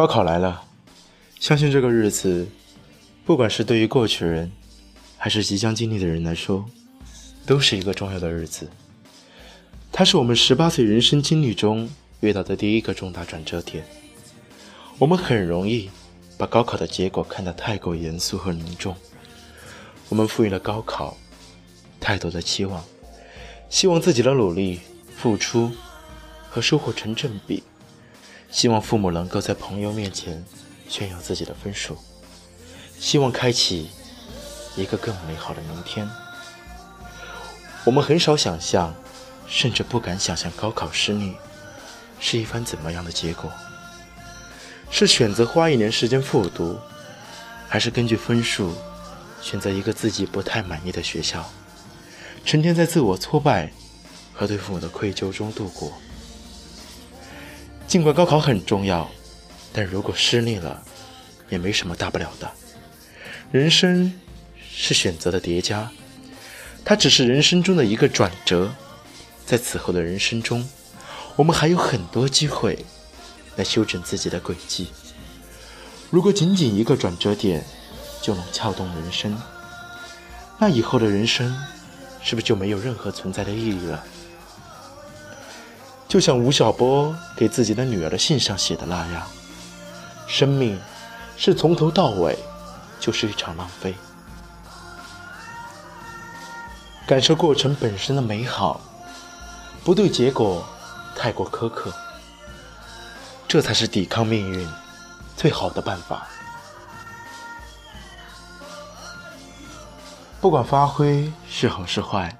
高考来了，相信这个日子，不管是对于过去人，还是即将经历的人来说，都是一个重要的日子。它是我们十八岁人生经历中遇到的第一个重大转折点。我们很容易把高考的结果看得太过严肃和凝重，我们赋予了高考太多的期望，希望自己的努力付出和收获成正比。希望父母能够在朋友面前炫耀自己的分数，希望开启一个更美好的明天。我们很少想象，甚至不敢想象高考失利是一番怎么样的结果。是选择花一年时间复读，还是根据分数选择一个自己不太满意的学校，成天在自我挫败和对父母的愧疚中度过？尽管高考很重要，但如果失利了，也没什么大不了的。人生是选择的叠加，它只是人生中的一个转折。在此后的人生中，我们还有很多机会来修正自己的轨迹。如果仅仅一个转折点就能撬动人生，那以后的人生是不是就没有任何存在的意义了？就像吴晓波给自己的女儿的信上写的那样，生命是从头到尾就是一场浪费。感受过程本身的美好，不对结果太过苛刻，这才是抵抗命运最好的办法。不管发挥是好是坏，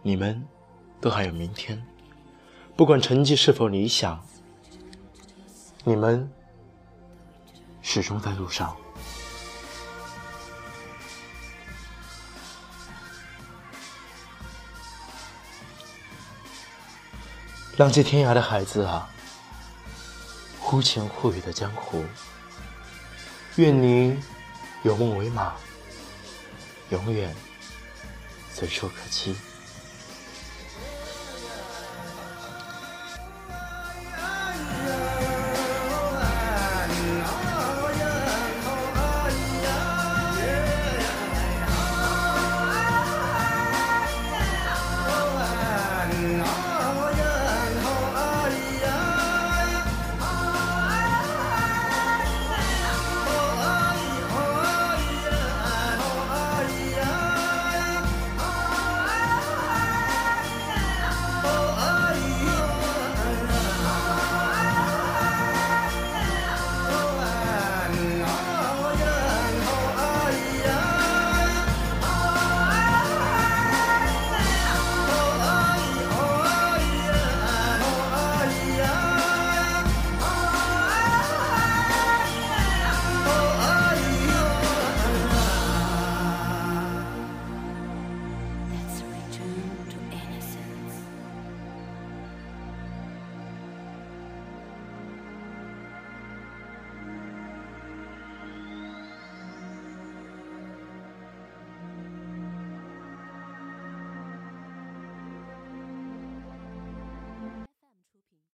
你们都还有明天。不管成绩是否理想，你们始终在路上。浪迹天涯的孩子啊，忽晴忽雨的江湖，愿你有梦为马，永远随处可栖。